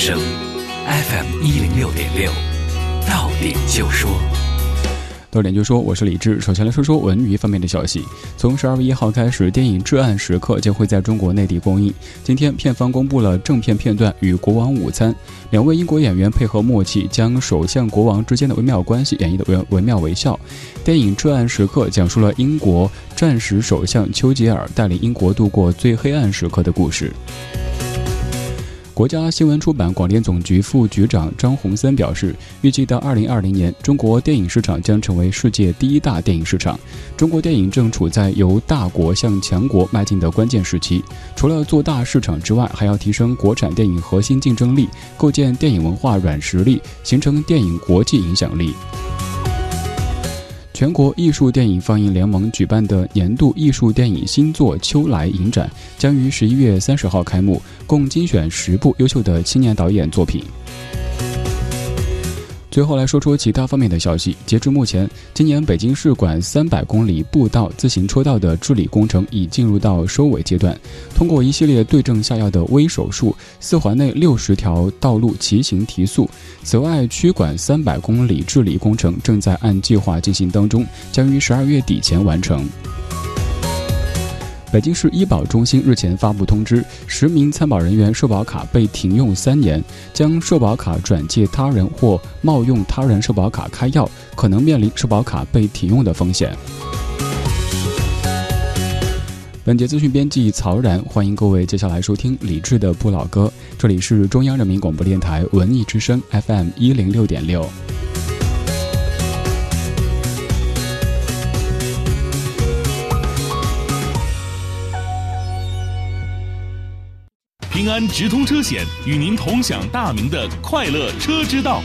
声，FM 一零六点六，到点就说。到点就说，我是李志。首先来说说文娱方面的消息。从十二月一号开始，电影《至暗时刻》将会在中国内地公映。今天，片方公布了正片片段与国王午餐。两位英国演员配合默契，将首相国王之间的微妙关系演绎的惟惟妙惟肖。电影《至暗时刻》讲述了英国战时首相丘吉尔带领英国度过最黑暗时刻的故事。国家新闻出版广电总局副局长张洪森表示，预计到二零二零年，中国电影市场将成为世界第一大电影市场。中国电影正处在由大国向强国迈进的关键时期，除了做大市场之外，还要提升国产电影核心竞争力，构建电影文化软实力，形成电影国际影响力。全国艺术电影放映联盟举办的年度艺术电影新作秋来影展将于十一月三十号开幕，共精选十部优秀的青年导演作品。最后来说说其他方面的消息。截至目前，今年北京市管三百公里步道自行车道的治理工程已进入到收尾阶段。通过一系列对症下药的微手术，四环内六十条道路骑行提速。此外，区管三百公里治理工程正在按计划进行当中，将于十二月底前完成。北京市医保中心日前发布通知，十名参保人员社保卡被停用三年，将社保卡转借他人或冒用他人社保卡开药，可能面临社保卡被停用的风险。本节资讯编辑曹然，欢迎各位接下来收听李志的不老歌，这里是中央人民广播电台文艺之声 FM 一零六点六。平安直通车险与您同享大明的快乐车之道。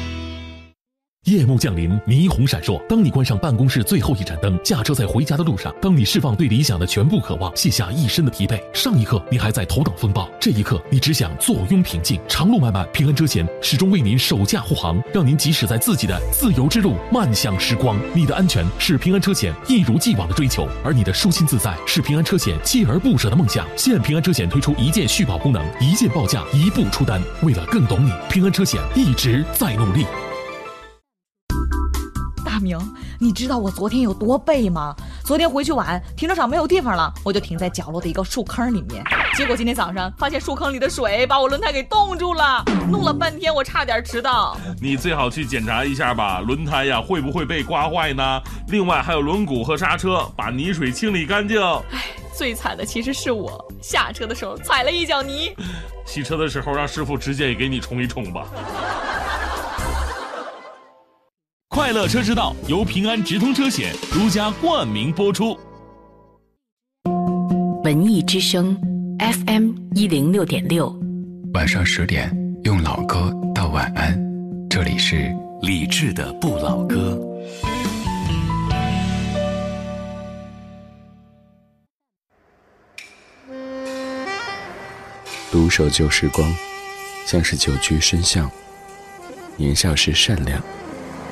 夜幕降临，霓虹闪烁。当你关上办公室最后一盏灯，驾车在回家的路上，当你释放对理想的全部渴望，卸下一身的疲惫，上一刻你还在头等风暴，这一刻你只想坐拥平静。长路漫漫，平安车险始终为您守驾护航，让您即使在自己的自由之路漫向时光。你的安全是平安车险一如既往的追求，而你的舒心自在是平安车险锲而不舍的梦想。现平安车险推出一键续保功能，一键报价，一步出单。为了更懂你，平安车险一直在努力。大明，你知道我昨天有多背吗？昨天回去晚，停车场没有地方了，我就停在角落的一个树坑里面。结果今天早上发现树坑里的水把我轮胎给冻住了，弄了半天我差点迟到。你最好去检查一下吧，轮胎呀会不会被刮坏呢？另外还有轮毂和刹车，把泥水清理干净。唉，最惨的其实是我下车的时候踩了一脚泥，洗车的时候让师傅直接也给你冲一冲吧。快乐车之道由平安直通车险独家冠名播出。文艺之声 FM 一零六点六，晚上十点用老歌道晚安。这里是李志的不老歌。独守旧时光，像是久居深巷。年少时善良。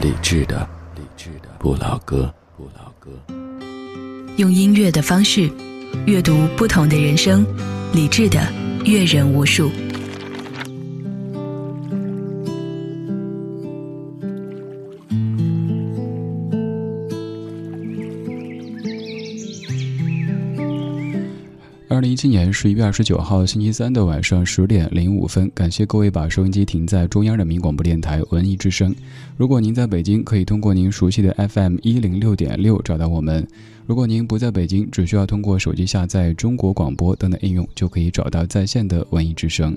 理智的，理智的不老歌，不老歌。用音乐的方式阅读不同的人生，理智的阅人无数。今年十一月二十九号星期三的晚上十点零五分，感谢各位把收音机停在中央人民广播电台文艺之声。如果您在北京，可以通过您熟悉的 FM 一零六点六找到我们；如果您不在北京，只需要通过手机下载中国广播等等应用，就可以找到在线的文艺之声。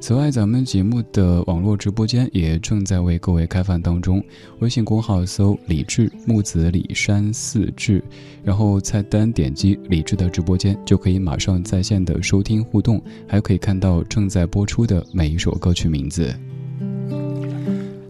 此外，咱们节目的网络直播间也正在为各位开放当中。微信公号搜“李志木子李山四志”，然后菜单点击“李志”的直播间，就可以马上在线的收听互动，还可以看到正在播出的每一首歌曲名字。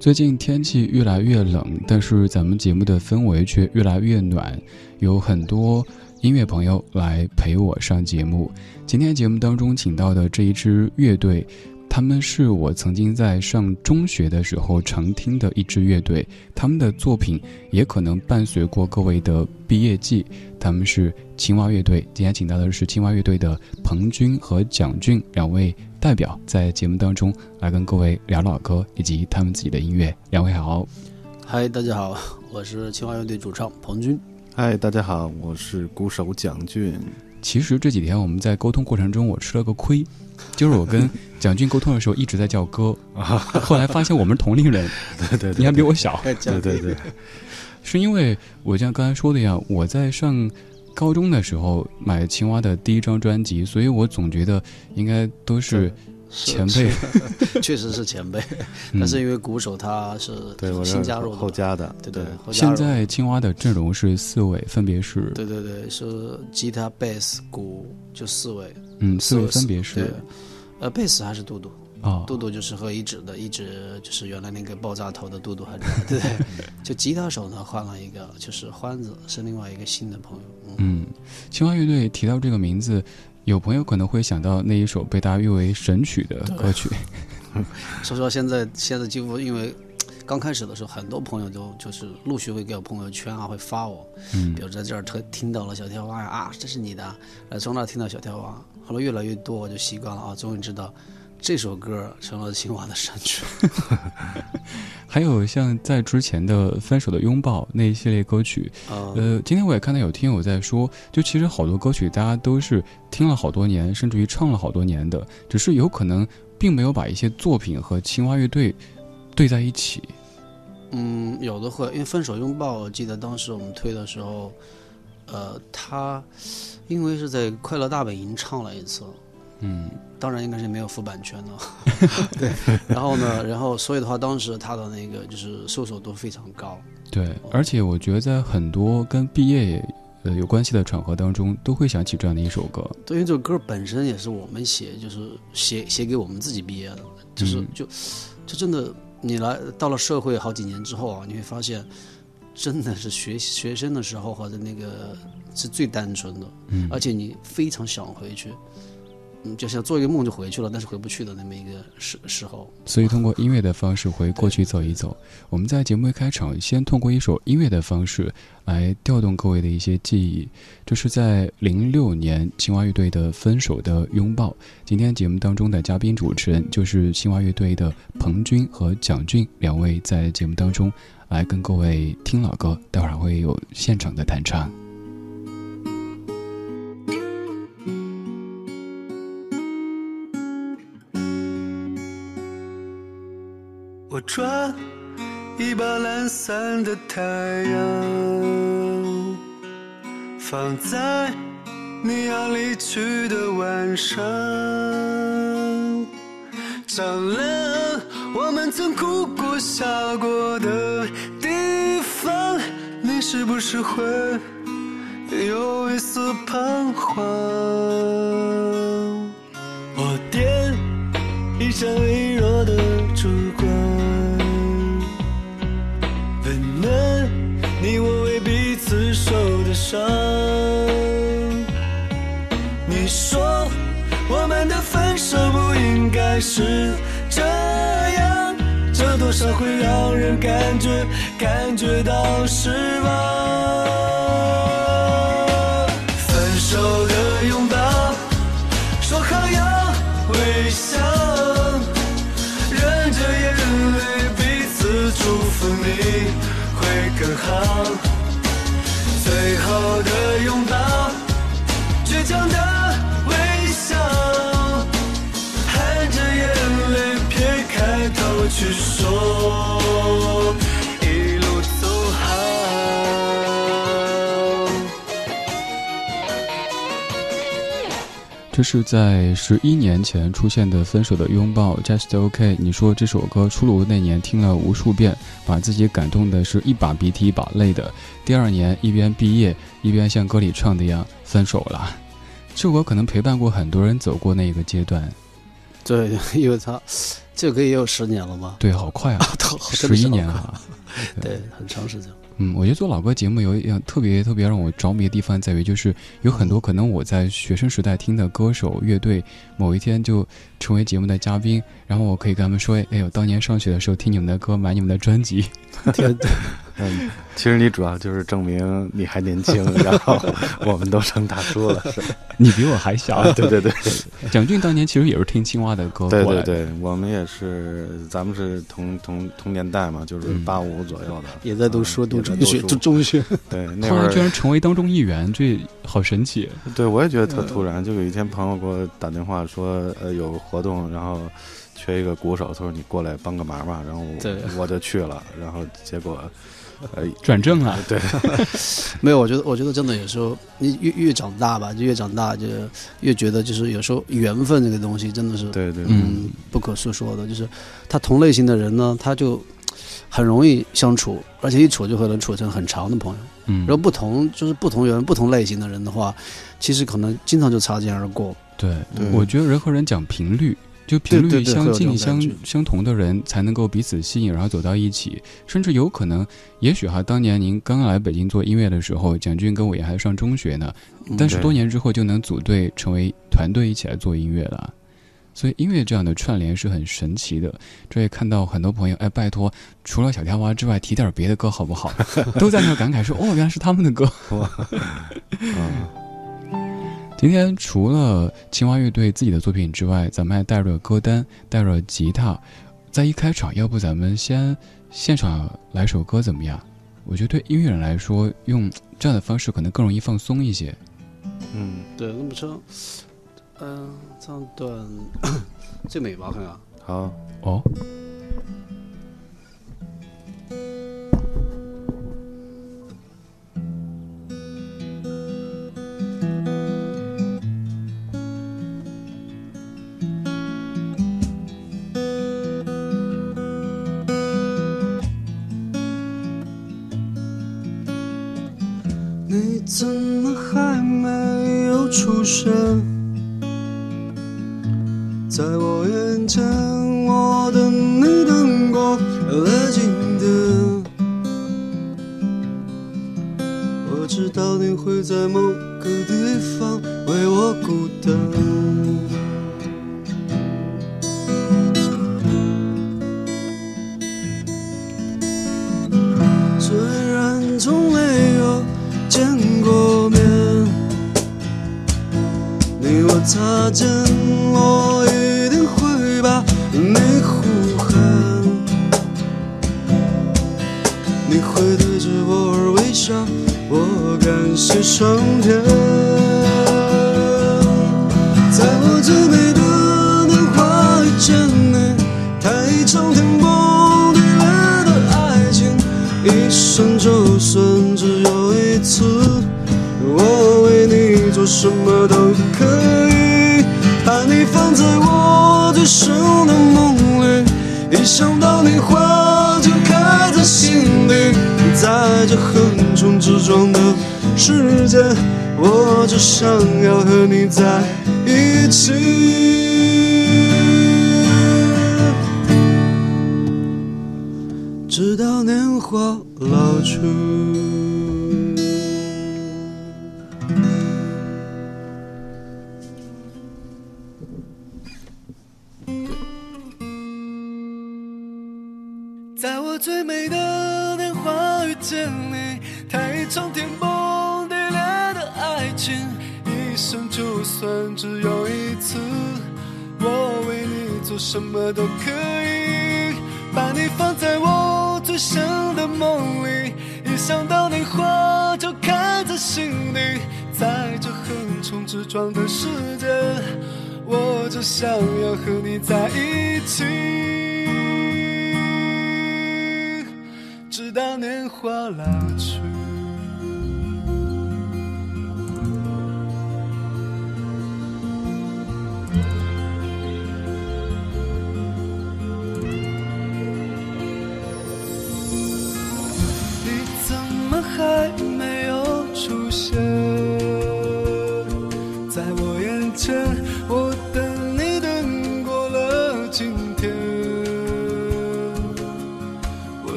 最近天气越来越冷，但是咱们节目的氛围却越来越暖，有很多音乐朋友来陪我上节目。今天节目当中请到的这一支乐队。他们是我曾经在上中学的时候常听的一支乐队，他们的作品也可能伴随过各位的毕业季。他们是青蛙乐队，今天请到的是青蛙乐队的彭军和蒋俊两位代表，在节目当中来跟各位聊老歌以及他们自己的音乐。两位好，嗨，大家好，我是青蛙乐队主唱彭军。嗨，大家好，我是鼓手蒋俊。其实这几天我们在沟通过程中，我吃了个亏。就是我跟蒋俊沟通的时候一直在叫哥，后来发现我们是同龄人，对对，你还比我小，对对对，是因为我像刚才说的一样，我在上高中的时候买青蛙的第一张专辑，所以我总觉得应该都是前辈，确实是前辈，但是因为鼓手他是新加入的后加的，对对。现在青蛙的阵容是四位，分别是，对对对，是吉他、贝斯、鼓，就四位。嗯，四位分别是，呃，贝斯还是杜杜啊？杜杜就是和一直的，一直就是原来那个爆炸头的杜杜还在，对对？就吉他手呢换了一个，就是欢子是另外一个新的朋友。嗯，青蛙乐队提到这个名字，有朋友可能会想到那一首被大家誉为神曲的歌曲。所以说现在现在几乎因为刚开始的时候，很多朋友都就是陆续会给我朋友圈啊，会发我，嗯，比如在这儿特听到了小跳蛙啊，这是你的，呃，从那听到小跳蛙。后来越来越多，我就习惯了啊！终于知道，这首歌成了青蛙的神曲。还有像在之前的《分手的拥抱》那一系列歌曲，呃，今天我也看到有听友在说，就其实好多歌曲大家都是听了好多年，甚至于唱了好多年的，只是有可能并没有把一些作品和青蛙乐队对在一起。嗯，有的会，因为《分手拥抱》，我记得当时我们推的时候。呃，他因为是在快乐大本营唱了一次，嗯，当然应该是没有付版权的，对。然后呢，然后所以的话，当时他的那个就是搜索度非常高，对。而且我觉得在很多跟毕业呃有关系的场合当中，都会想起这样的一首歌。对，因为这首歌本身也是我们写，就是写写给我们自己毕业的，就是就就真的，你来到了社会好几年之后啊，你会发现。真的是学学生的时候或者那个是最单纯的，嗯，而且你非常想回去，就像做一个梦就回去了，但是回不去的那么一个时时候。所以通过音乐的方式回过去走一走。我们在节目一开场先通过一首音乐的方式来调动各位的一些记忆，这是在零六年青蛙乐队的《分手的拥抱》。今天节目当中的嘉宾主持人就是青蛙乐队的彭军和蒋俊两位，在节目当中。来跟各位听老歌，待会儿会有现场的弹唱。抓一把懒散的太阳，放在你要离去的晚上，照亮我们曾哭过、笑过的地方。你是不是会有一丝彷徨？我点一盏微弱的烛光，伤。你说我们的分手不应该是这样，这多少会让人感觉。感觉到失望，分手的拥抱，说好要微笑，忍着眼泪彼此祝福你会更好。好的拥抱，倔强的微笑，含着眼泪撇开头去这是在十一年前出现的《分手的拥抱》，Just OK。你说这首歌出炉那年听了无数遍，把自己感动的是一把鼻涕一把泪的。第二年一边毕业一边像歌里唱的一样分手了。这首歌可能陪伴过很多人走过那个阶段。对，因为他这个歌也有十年了吧。对，好快啊，十一年啊，对，很长时间。嗯，我觉得做老歌节目有一样特别特别让我着迷的地方，在于就是有很多可能我在学生时代听的歌手乐队，某一天就成为节目的嘉宾，然后我可以跟他们说：“哎呦，当年上学的时候听你们的歌，买你们的专辑。”天。嗯，其实你主要就是证明你还年轻，然后我们都成大叔了。你比我还小。对对对，蒋俊当年其实也是听青蛙的歌。对对对，我们也是，咱们是同同同年代嘛，就是八五左右的，也在读书，读中学，读中学。对，那会儿居然成为当中一员，这好神奇。对，我也觉得特突然。就有一天朋友给我打电话说，呃，有活动，然后缺一个鼓手，他说你过来帮个忙吧，然后我就去了，然后结果。呃，转正了，对，没有，我觉得，我觉得真的有时候，你越越长大吧，就越长大，就越觉得，就是有时候缘分这个东西真的是，对对，嗯，不可诉说的。就是他同类型的人呢，他就很容易相处，而且一处就会能处成很长的朋友。嗯，然后不同就是不同人、不同类型的人的话，其实可能经常就擦肩而过。对对，我觉得人和人讲频率。就频率相近、相相同的人才能够彼此吸引，然后走到一起。甚至有可能，也许哈，当年您刚刚来北京做音乐的时候，蒋俊跟我也还上中学呢。但是多年之后就能组队成为团队一起来做音乐了。所以音乐这样的串联是很神奇的。这也看到很多朋友，哎，拜托，除了小跳蛙之外，提点别的歌好不好？都在那感慨说，哦，原来是他们的歌。嗯。今天除了青蛙乐队自己的作品之外，咱们还带着歌单，带着吉他，在一开场，要不咱们先现场来首歌怎么样？我觉得对音乐人来说，用这样的方式可能更容易放松一些。嗯，对，那么唱，嗯，唱段 最美吧，看看。好。哦。怎么还没有出现在我眼前？我等你等过了今天，我知道你会在某个地方为我孤单。擦肩，我一定会把你呼喊。你会对着我而微笑，我感谢上天。在我最美的年华遇见你，太长天崩地裂的爱情，一生就算只有一次，我为你做什么都时间，我只想要和你在一起，直到年华老去。什么都可以，把你放在我最深的梦里，一想到你花就开在心里，在这横冲直撞的世界，我只想要和你在一起。直到年华老去，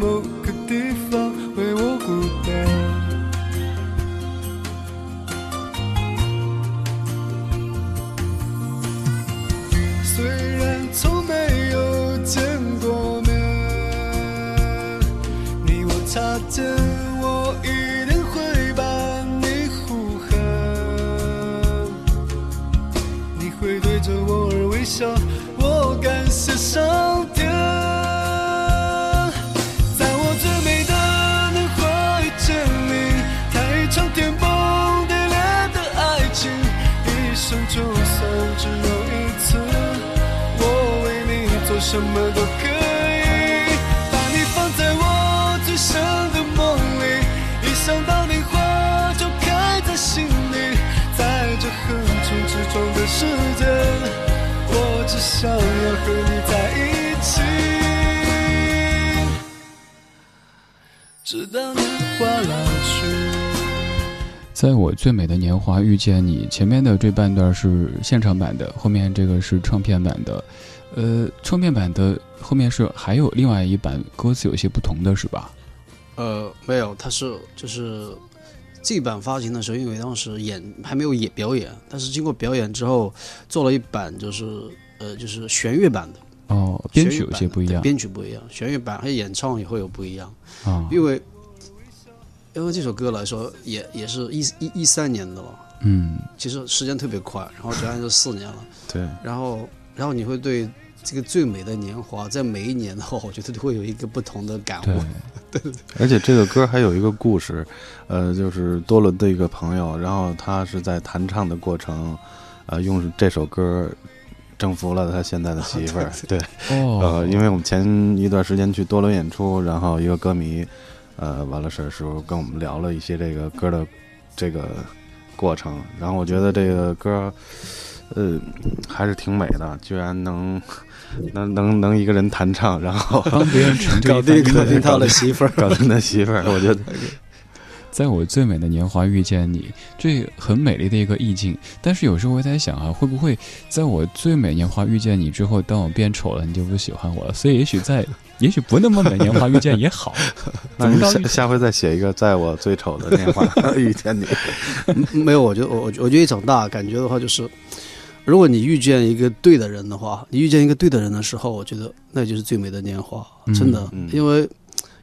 你最美的年华遇见你，前面的这半段是现场版的，后面这个是唱片版的。呃，唱片版的后面是还有另外一版，歌词有些不同的是吧？呃，没有，它是就是这版发行的时候，因为当时演还没有演表演，但是经过表演之后，做了一版就是呃就是弦乐版的。哦，编曲有些不一样，编曲不一样，弦乐版还有演唱也会有不一样啊，因为因为这首歌来说也也是一一一三年的了，嗯，其实时间特别快，然后转眼就四年了，对，然后然后你会对这个最美的年华，在每一年的话，我觉得都会有一个不同的感悟，对。对对，而且这个歌还有一个故事，呃，就是多伦的一个朋友，然后他是在弹唱的过程，呃，用这首歌。征服了他现在的媳妇儿，对，呃，因为我们前一段时间去多伦演出，然后一个歌迷，呃，完了事儿时候跟我们聊了一些这个歌的这个过程，然后我觉得这个歌，呃，还是挺美的，居然能 能能能一个人弹唱，然后帮别人搞定搞定他的媳妇儿，搞定他媳妇儿，我觉得。在我最美的年华遇见你，这很美丽的一个意境。但是有时候我在想啊，会不会在我最美年华遇见你之后，当我变丑了，你就不喜欢我了？所以也许在，也许不那么美年华遇见也好。那你下下回再写一个，在我最丑的年华 遇见你。没有，我觉得我我觉得一长大感觉的话，就是如果你遇见一个对的人的话，你遇见一个对的人的时候，我觉得那就是最美的年华，真的，因为。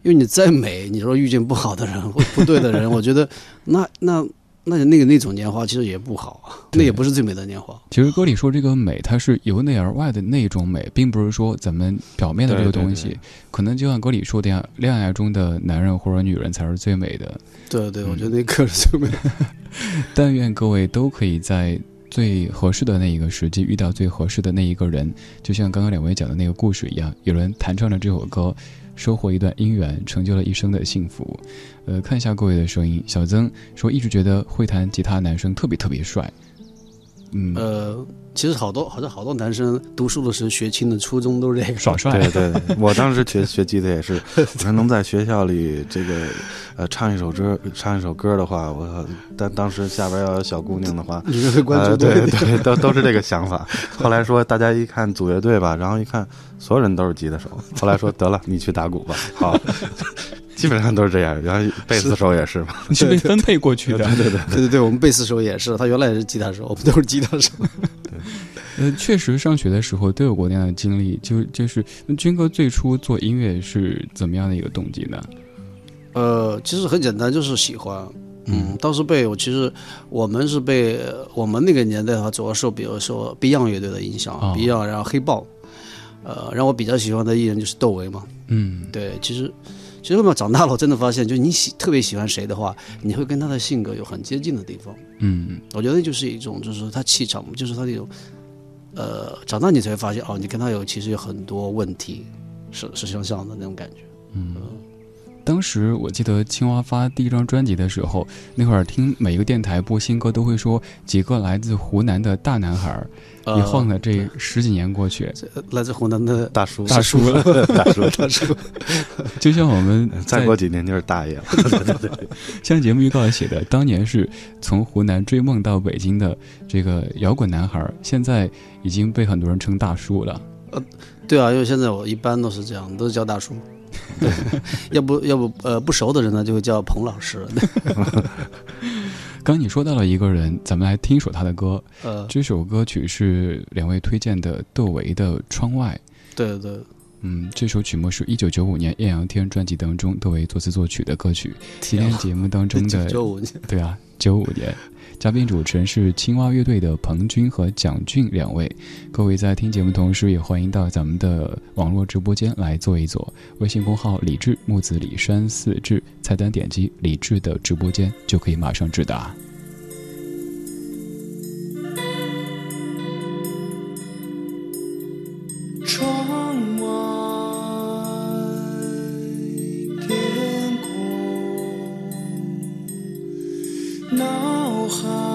因为你再美，你说遇见不好的人或不对的人，我觉得那那那那个那种年华其实也不好啊，那也不是最美的年华。其实歌里说这个美，它是由内而外的那种美，并不是说咱们表面的这个东西。可能就像歌里说的样，恋爱中的男人或者女人才是最美的。对对，我觉得那歌是最美的。但愿各位都可以在最合适的那一个时机遇到最合适的那一个人，就像刚刚两位讲的那个故事一样，有人弹唱了这首歌。收获一段姻缘，成就了一生的幸福。呃，看一下各位的声音。小曾说，一直觉得会弹吉他男生特别特别帅。嗯，呃，其实好多好像好多男生读书的时候学琴的初衷都是这个耍帅。对对，我当时学学吉他也是，我能在学校里这个呃唱一首歌，唱一首歌的话，我但当时下边要有小姑娘的话，你会关注对对，都都是这个想法。后来说大家一看组乐队吧，然后一看所有人都是吉他手，后来说得了，你去打鼓吧。好。基本上都是这样，然后贝斯手也是嘛，是被分配过去的。对对对对对对，我们贝斯手也是，他原来也是吉他手，我们都是吉他手。对，呃，确实上学的时候都有过那样的经历，就就是那军哥最初做音乐是怎么样的一个动机呢？呃，其实很简单，就是喜欢。嗯，当时被我其实我们是被我们那个年代的话，主要受比如说 Beyond 乐队的影响，Beyond，然后黑豹，呃，让我比较喜欢的艺人就是窦唯嘛。嗯，对，其实。其实后面长大了，我真的发现，就你喜特别喜欢谁的话，你会跟他的性格有很接近的地方。嗯，我觉得就是一种，就是他气场，就是他那种，呃，长大你才会发现，哦，你跟他有其实有很多问题是是相像的那种感觉。嗯，当时我记得青蛙发第一张专辑的时候，那会儿听每一个电台播新歌都会说几个来自湖南的大男孩儿。一晃呢，这十几年过去，来自湖南的大叔，大叔了，大叔，大叔，就像我们 再过几年就是大爷了。对对对，像节目预告里写的，当年是从湖南追梦到北京的这个摇滚男孩，现在已经被很多人称大叔了。呃，对啊，因为现在我一般都是这样，都是叫大叔。对，要不要不呃不熟的人呢，就会叫彭老师。刚你说到了一个人，咱们来听一首他的歌。呃，这首歌曲是两位推荐的窦唯的《窗外》。对对，嗯，这首曲目是一九九五年《艳阳天》专辑当中窦唯作词作曲的歌曲。今天节目当中的 九五年，对啊，九五年。嘉宾主持人是青蛙乐队的彭军和蒋俊两位。各位在听节目同时，也欢迎到咱们的网络直播间来坐一坐。微信公号“李志木子李山四志”，菜单点击“李志”的直播间，就可以马上直达。脑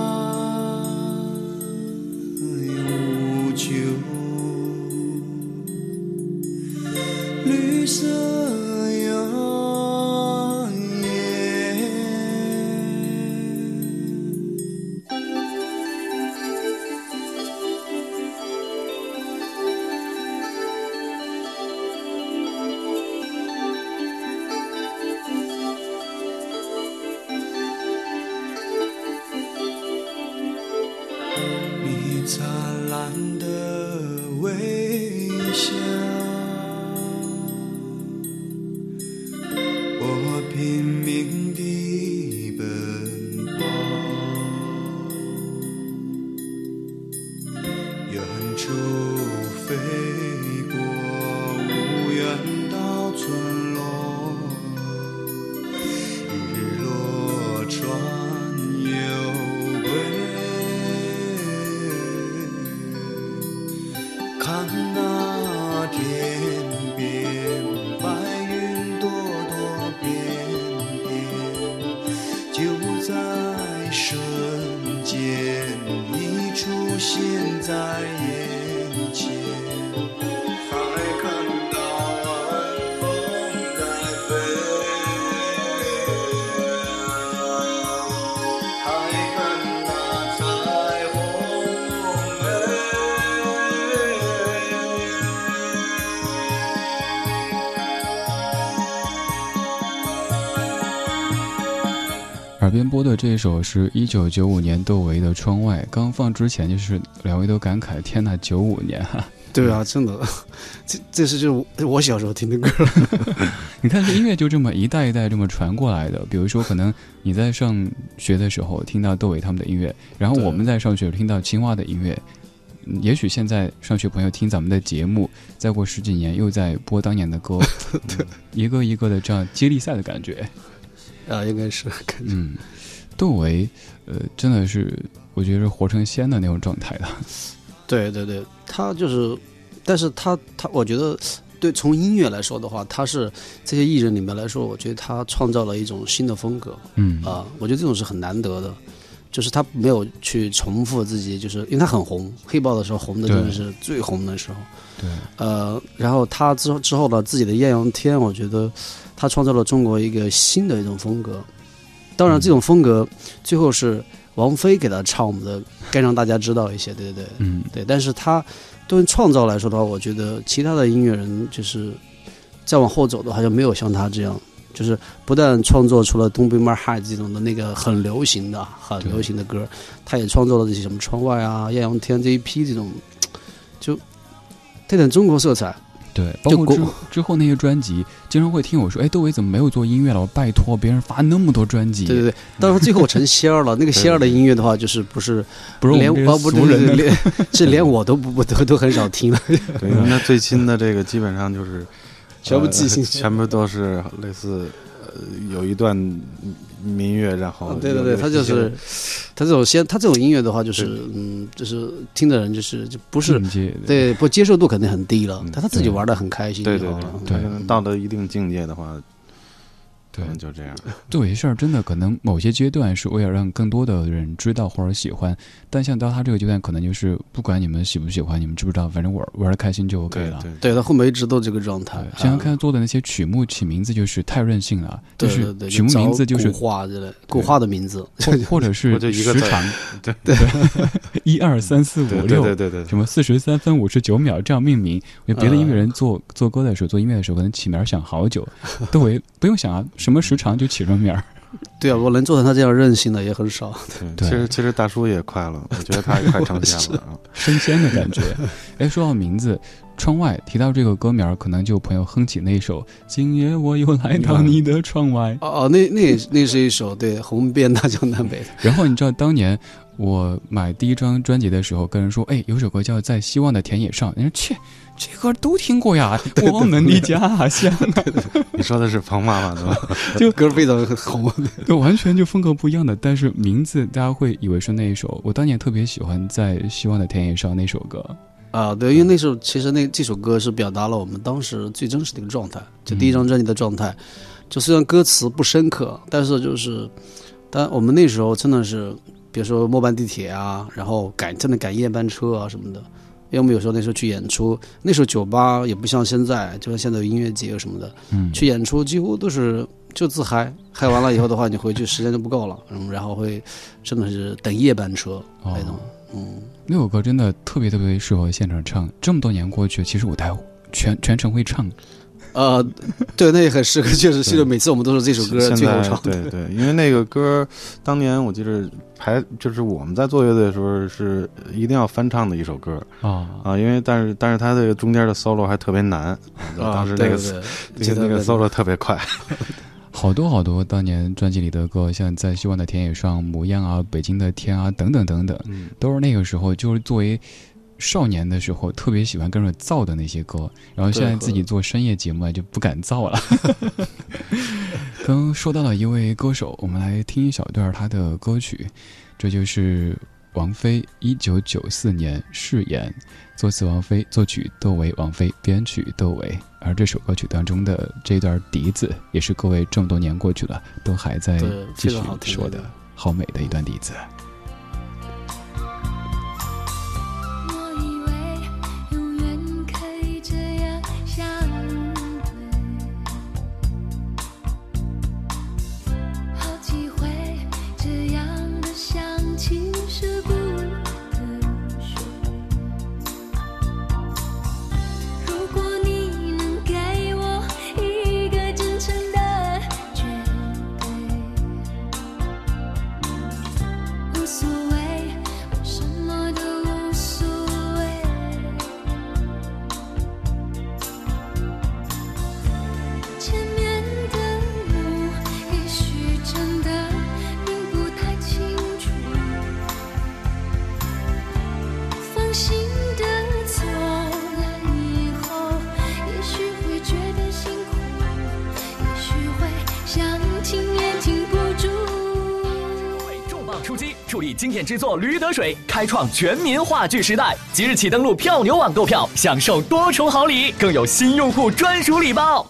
播的这首是一九九五年窦唯的《窗外》，刚放之前就是两位都感慨：天呐，九五年哈！对啊，真的，这这是就是我小时候听的歌。你看这音乐就这么一代一代这么传过来的。比如说，可能你在上学的时候听到窦唯他们的音乐，然后我们在上学听到青蛙的音乐，嗯也许现在上学朋友听咱们的节目，再过十几年又在播当年的歌，嗯一个一个的这样接力赛的感觉。啊，应该是。嗯，窦唯，呃，真的是我觉得是活成仙的那种状态 的。对对对，他就是，但是他他，我觉得，对，从音乐来说的话，他是这些艺人里面来说，我觉得他创造了一种新的风格。嗯啊，我觉得这种是很难得的，就是他没有去重复自己，就是因为他很红，黑豹的时候红的真的是最红的时候。对，呃，然后他之后之后呢，自己的艳阳天，我觉得他创造了中国一个新的一种风格。当然，这种风格最后是王菲给他唱我们的，该让大家知道一些，对对对，嗯，对。但是他对于创造来说的话，我觉得其他的音乐人就是再往后走的话，就没有像他这样，就是不但创作出了《Don't Be My Heart》这种的那个很流行的、很流行的歌，他也创作了这些什么《窗外》啊、《艳阳天》这一批这种，就带点中国色彩。对，包就括之之后那些专辑，经常会听我说：“哎，窦唯怎么没有做音乐了？我拜托，别人发那么多专辑。”对对对，到时候最后成仙儿了。那个仙儿的音乐的话，就是不是不是连哦不对俗人连这 连我都不不都都很少听了。对，那最新的这个基本上就是全部呃即兴全部都是类似呃有一段民乐，然后对对对，他就是他这种先他这种音乐的话，就是嗯，就是听的人就是就不是对。不接受度肯定很低了嗯，但他自己玩的很开心对对就好了。对对，到了一定境界的话，可能就这样。做一事儿真的可能某些阶段是为了让更多的人知道或者喜欢，但像到他这个阶段，可能就是不管你们喜不喜欢，你们知不知道，反正玩玩的开心就 OK 了。对他后面一直都这个状态。想想看做的那些曲目起名字就是太任性了，就是曲目名字就是古话之类古话的名字，或或者是 时长，对对，一二三四五六，对对对，什么四十三分五十九秒这样命名。别的音乐人做做歌的时候，做音乐的时候，可能起名想好久，都为不用想啊，什么时长就起什么名儿。对啊，我能做成他这样任性的也很少。对，其实其实大叔也快了，我觉得他也快成仙了啊，升仙的感觉。哎，说到名字，窗外提到这个歌名，可能就朋友哼起那首《今夜我又来到你的窗外》。哦哦，那那那是一首对红遍大江南北的。然后你知道当年。我买第一张专辑的时候，跟人说：“哎，有首歌叫《在希望的田野上》。”人说：“切，这歌都听过呀，《我们的家乡》。”你说的是彭妈妈 的吗？就歌非常红，就完全就风格不一样的，但是名字大家会以为是那一首。我当年特别喜欢《在希望的田野上》那首歌。啊，对，因为那时候其实那这首歌是表达了我们当时最真实的一个状态，就第一张专辑的状态。就虽然歌词不深刻，但是就是，但我们那时候真的是。比如说末班地铁啊，然后赶真的赶夜班车啊什么的，因为我们有时候那时候去演出，那时候酒吧也不像现在，就像现在有音乐节什么的，嗯，去演出几乎都是就自嗨，嗨完了以后的话，你回去时间就不够了，嗯，然后会真的是等夜班车那种，嗯，那首歌真的特别特别适合现场唱，这么多年过去，其实我台全全程会唱。呃，对，那也很适合，确实是每次我们都是这首歌最后唱。对对，因为那个歌当年我记得排就是我们在做乐队的时候是一定要翻唱的一首歌啊啊，因为但是但是它这个中间的 solo 还特别难，当时那个那个那个 solo 特别快。好多好多当年专辑里的歌，像在希望的田野上、模样啊、北京的天啊等等等等，都是那个时候就是作为。少年的时候特别喜欢跟着造的那些歌，然后现在自己做深夜节目就不敢造了。刚说到了一位歌手，我们来听一小段他的歌曲，这就是王菲，一九九四年誓言，作词王菲，作曲窦唯，王菲编曲窦唯。而这首歌曲当中的这段笛子，也是各位这么多年过去了都还在继续说的好美的一段笛子。助力经典之作《驴得水》，开创全民话剧时代。即日起登录票牛网购票，享受多重好礼，更有新用户专属礼包。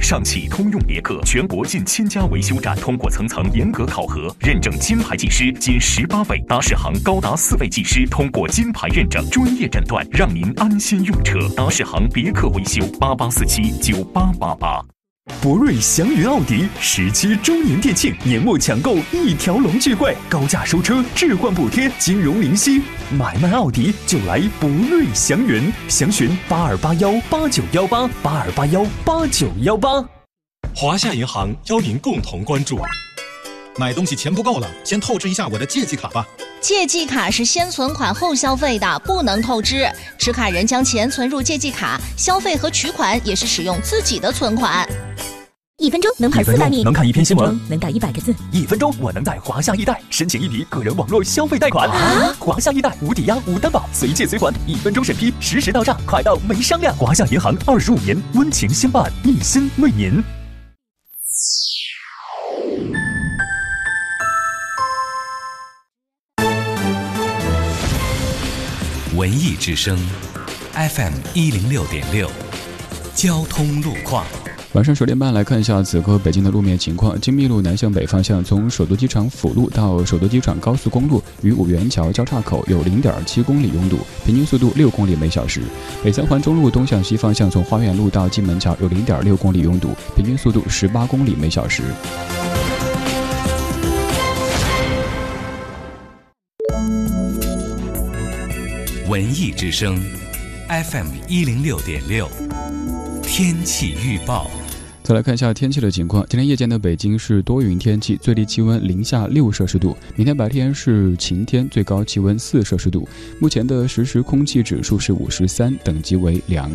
上汽通用别克全国近千家维修站通过层层严格考核，认证金牌技师仅十八位，达世行高达四位技师通过金牌认证，专业诊断，让您安心用车。达世行别克维修八八四七九八八八。博瑞祥云奥迪十七周年店庆，年末抢购一条龙巨贵，高价收车，置换补贴，金融零息，买卖奥迪就来博瑞祥云，详询八二八幺八九幺八八二八幺八九幺八。华夏银行邀您共同关注。买东西钱不够了，先透支一下我的借记卡吧。借记卡是先存款后消费的，不能透支。持卡人将钱存入借记卡，消费和取款也是使用自己的存款。一分钟能跑四百米，能看一篇新闻，能打一百个字。一分钟，我能在华夏易贷申请一笔个人网络消费贷款。华夏易贷无抵押、无担保，随借随还，一分钟审批，实时到账，快到没商量。华夏银行二十五年温情相伴，一心为您。文艺之声，FM 一零六点六，交通路况。晚上十点半来看一下此刻北京的路面情况。金密路南向北方向，从首都机场辅路到首都机场高速公路与五元桥交叉口有零点七公里拥堵，平均速度六公里每小时。北三环中路东向西方向，从花园路到金门桥有零点六公里拥堵，平均速度十八公里每小时。文艺之声，FM 一零六点六，天气预报。再来看一下天气的情况。今天夜间的北京是多云天气，最低气温零下六摄氏度。明天白天是晴天，最高气温四摄氏度。目前的实时空气指数是五十三，等级为良。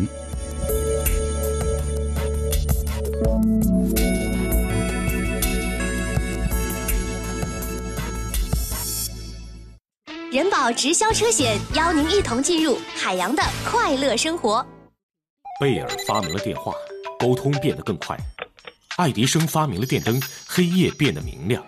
人保直销车险邀您一同进入海洋的快乐生活。贝尔发明了电话。沟通变得更快，爱迪生发明了电灯，黑夜变得明亮。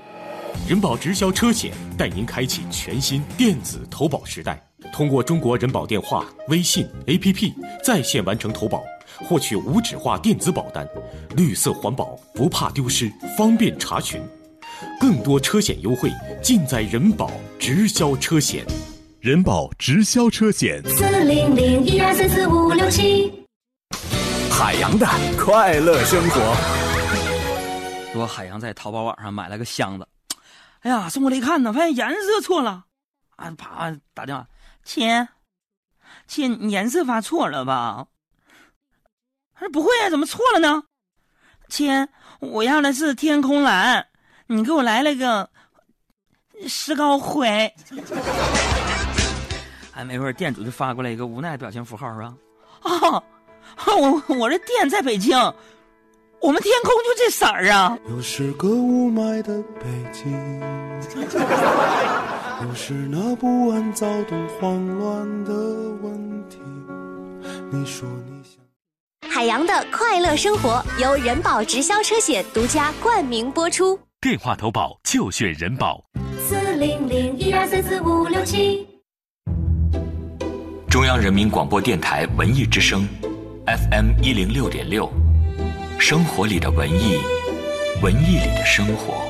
人保直销车险带您开启全新电子投保时代，通过中国人保电话、微信、APP 在线完成投保，获取无纸化电子保单，绿色环保，不怕丢失，方便查询。更多车险优惠尽在人保直销车险。人保直销车险。四零零一二三四五六七。海洋的快乐生活。说海洋在淘宝网上买了个箱子，哎呀，送过来一看呢，发现颜色错了，啊，啪打电话，亲，亲，你颜色发错了吧？他说不会啊，怎么错了呢？亲，我要的是天空蓝，你给我来了个石膏灰。哎，没会儿店主就发过来一个无奈表情符号，是吧？啊。我我这店在北京，我们天空就这色儿啊。又是个雾霾的北京，又是那不安、躁动、慌乱的问题。你说你想？海洋的快乐生活由人保直销车险独家冠名播出。电话投保就选人保。四零零一二三四五六七。中央人民广播电台文艺之声。FM 一零六点六，生活里的文艺，文艺里的生活。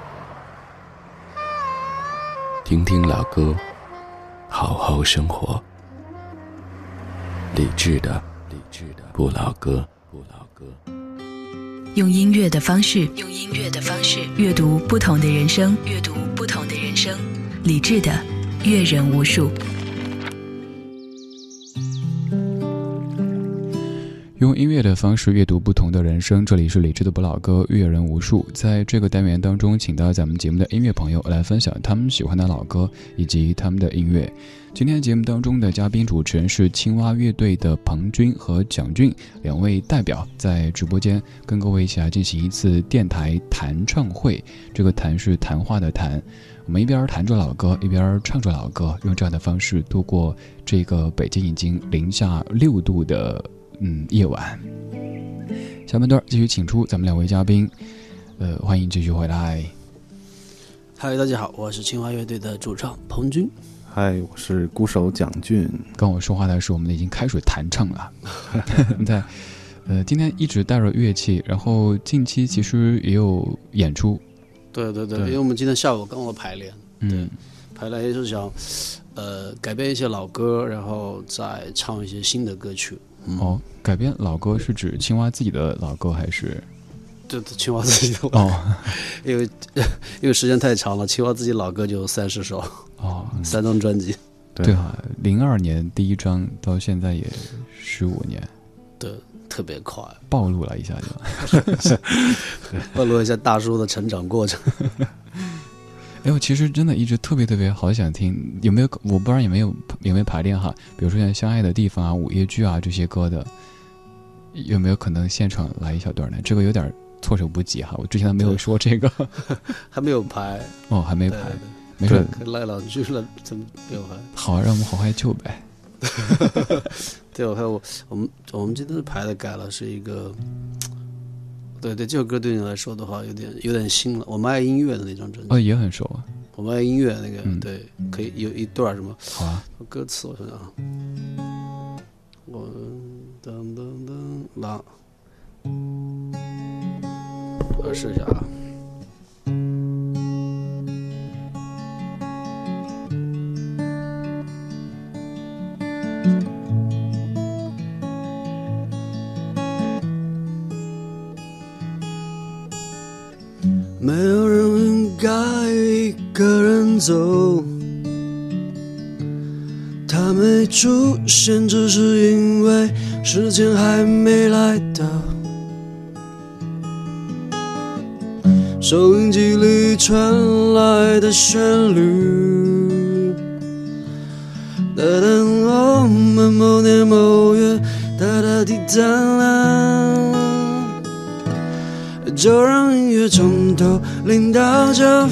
听听老歌，好好生活。理智的，理智的不老歌，不老歌。用音乐的方式，用音乐的方式阅读不同的人生，阅读不同的人生。理智的，阅人无数。用音乐的方式阅读不同的人生，这里是理智的不老歌，阅人无数。在这个单元当中，请到咱们节目的音乐朋友来分享他们喜欢的老歌以及他们的音乐。今天节目当中的嘉宾主持人是青蛙乐队的彭军和蒋俊两位代表，在直播间跟各位一起来进行一次电台弹唱会。这个“弹”是谈话的“谈”，我们一边弹着老歌，一边唱着老歌，用这样的方式度过这个北京已经零下六度的。嗯，夜晚。下半段继续请出咱们两位嘉宾，呃，欢迎继续回来。嗨，大家好，我是青蛙乐队的主唱彭军。嗨，我是鼓手蒋俊。跟我说话的是我们已经开始弹唱了。在呃，今天一直带着乐器，然后近期其实也有演出。对对对，因为我们今天下午刚好排练，嗯，排练也是想呃改编一些老歌，然后再唱一些新的歌曲。哦，改编老歌是指青蛙自己的老歌还是？对，青蛙自己的。哦，因为 因为时间太长了，青蛙自己老歌就三十首。哦，三张专辑，对啊，零二年第一张到现在也十五年，对，特别快，暴露了一下就，暴露一下大叔的成长过程。哎，我其实真的一直特别特别好想听，有没有？我不知道有没有有没有排练哈？比如说像《相爱的地方》啊、《午夜剧》啊这些歌的，有没有可能现场来一小段呢？这个有点措手不及哈，我之前都没有说这个，还没有排 哦，还没排，没事，赖两句了，怎么没有排？好，让我们好怀旧呗。对，我看我我们我们今天排的改了，是一个。对对，这首歌对你来说的话，有点有点新了。我们爱音乐的那张专辑，哦，也很熟啊。我们爱音乐那个，对，可以有一段什么？好啊。歌词我想想啊，我噔噔噔啦，我试一下啊。没有人应该一个人走，他没出现，只是因为时间还没来到。收音机里传来的旋律，哒哒我们某年某月，哒哒滴答啦。就让音乐从头淋到脚，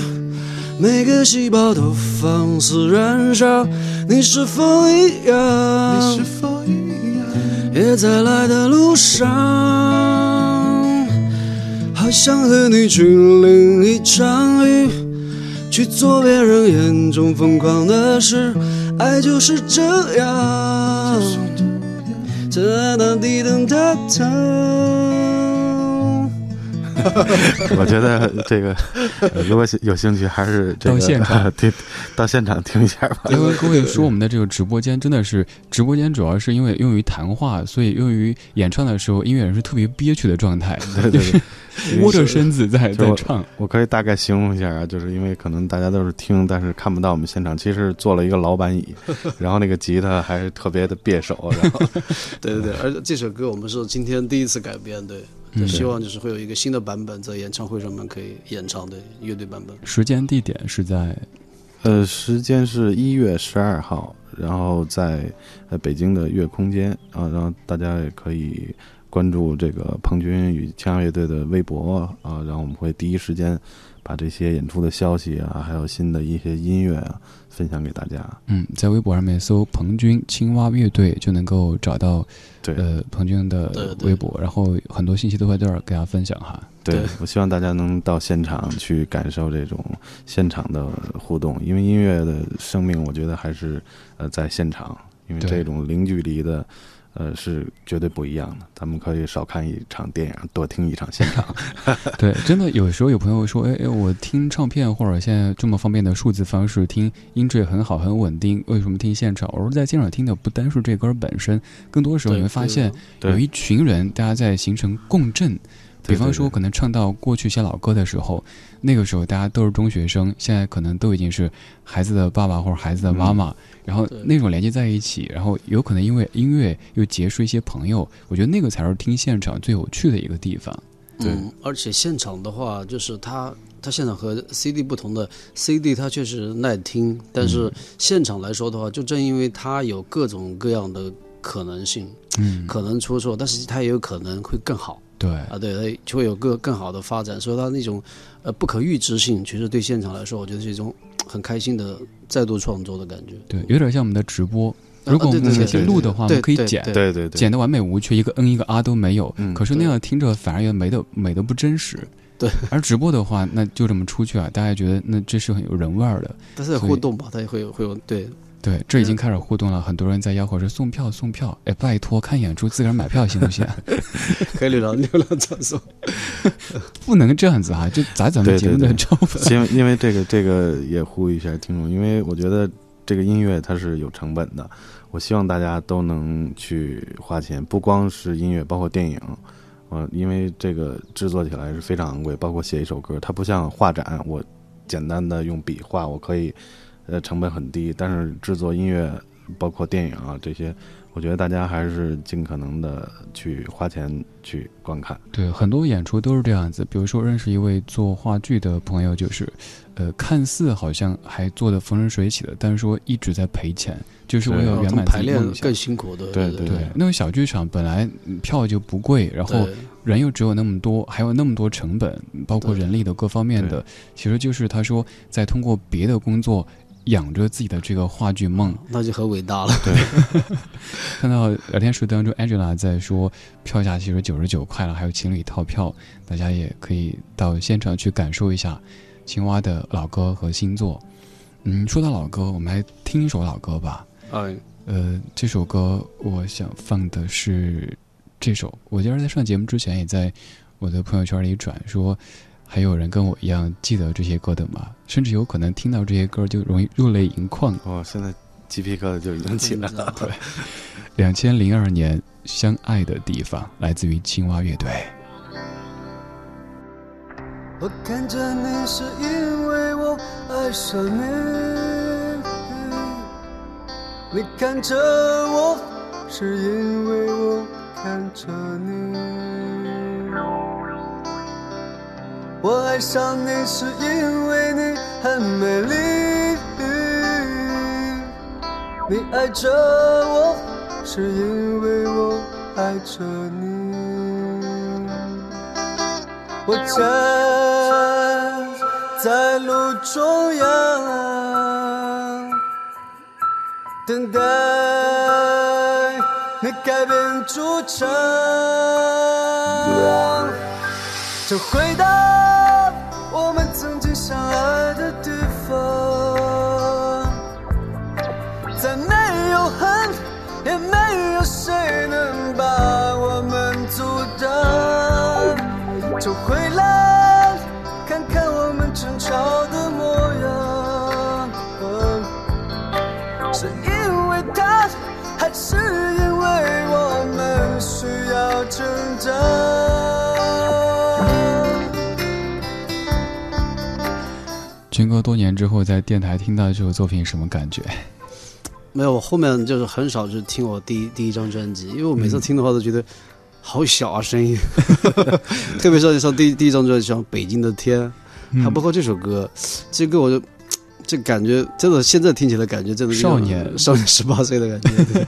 每个细胞都放肆燃烧。你是否一样？你是否一样？也在来的路上，好想和你去淋一场雨，去做别人眼中疯狂的事。爱就是这样，哒哒滴噔哒哒。我觉得这个，如果有兴趣，还是到现场。听，到现场听一下吧。因为各位说，我们的这个直播间真的是直播间，主要是因为用于谈话，所以用于演唱的时候，音乐人是特别憋屈的状态，对 对对，窝着身子在 在唱。我可以大概形容一下啊，就是因为可能大家都是听，但是看不到我们现场，其实坐了一个老板椅，然后那个吉他还是特别的别手。然后，对对对，而且这首歌我们是今天第一次改编，对。就希望就是会有一个新的版本在演唱会上面可以演唱的乐队版本。时间地点是在，呃，时间是一月十二号，然后在呃北京的乐空间啊，然后大家也可以关注这个彭军与枪乐队的微博啊，然后我们会第一时间把这些演出的消息啊，还有新的一些音乐啊。分享给大家。嗯，在微博上面搜“彭军青蛙乐队”就能够找到，对，呃，彭军的微博，然后很多信息都会在这儿给大家分享哈。对，我希望大家能到现场去感受这种现场的互动，因为音乐的生命，我觉得还是呃在现场，因为这种零距离的。呃，是绝对不一样的。咱们可以少看一场电影，多听一场现场。对，真的有时候有朋友说，哎哎，我听唱片或者现在这么方便的数字方式听音质很好很稳定，为什么听现场？我说在现场听的不单是这歌本身，更多时候你会发现有一群人，大家在形成共振。比方说，可能唱到过去一些老歌的时候，那个时候大家都是中学生，现在可能都已经是孩子的爸爸或者孩子的妈妈，然后那种连接在一起，然后有可能因为音乐又结识一些朋友，我觉得那个才是听现场最有趣的一个地方。对，而且现场的话，就是它它现场和 CD 不同的，CD 它确实耐听，但是现场来说的话，就正因为它有各种各样的可能性，嗯，可能出错，但是它也有可能会更好。对啊，对，它就会有个更好的发展，所以它那种呃不可预知性，其实对现场来说，我觉得是一种很开心的再度创作的感觉。对，有点像我们的直播，如果我们前录的话，我们可以剪，对对对，剪的完美无缺，一个嗯一个啊都没有。嗯，可是那样听着反而也美的美的不真实。对，而直播的话，那就这么出去啊，大家觉得那这是很有人味儿的。但是互动吧，它也会有会有对。对，这已经开始互动了，很多人在吆喝说送票送票，哎，拜托看演出自个儿买票行不行？可以流量流量传送，不能这样子哈，就砸咱们节目的招牌。因为因为这个这个也呼吁一下听众，因为我觉得这个音乐它是有成本的，我希望大家都能去花钱，不光是音乐，包括电影，嗯，因为这个制作起来是非常昂贵，包括写一首歌，它不像画展，我简单的用笔画，我可以。呃成本很低，但是制作音乐，包括电影啊这些，我觉得大家还是尽可能的去花钱去观看。对，很多演出都是这样子。比如说，认识一位做话剧的朋友，就是，呃，看似好像还做的风生水起的，但是说一直在赔钱，就是为了圆满排练梦想。更辛苦的。对对对，那个小剧场本来票就不贵，然后人又只有那么多，还有那么多成本，包括人力的各方面的，其实就是他说在通过别的工作养着自己的这个话剧梦。那就很伟大了。对，看到聊天室当中，Angela 在说票价其实九十九块了，还有情侣套票，大家也可以到现场去感受一下青蛙的老歌和新作。嗯，说到老歌，我们来听一首老歌吧。哎，呃，这首歌我想放的是这首。我今儿在上节目之前也在我的朋友圈里转说，还有人跟我一样记得这些歌的吗？甚至有可能听到这些歌就容易热泪盈眶。哦，现在鸡皮疙瘩就已经起来了。对，两千零二年《相爱的地方》来自于青蛙乐队。我看着你是因为我爱上你，你看着我是因为我看着你。我爱上你是因为你很美丽，你爱着我是因为我爱着你。我站在路中央，等待你改变主张，就回到我们曾经相爱的地方，再没有恨，也没有谁能把我们阻挡。就回来看看我们争吵的模样，是因为他，还是军哥多年之后在电台听到这首作品，什么感觉？没有，我后面就是很少就听我第一第一张专辑，因为我每次听的话都觉得好小啊声音，特别是像第第一张专辑像《北京的天》，还包括这首歌，这歌我就这感觉真的现在听起来感觉真的少年少年十八岁的感觉。对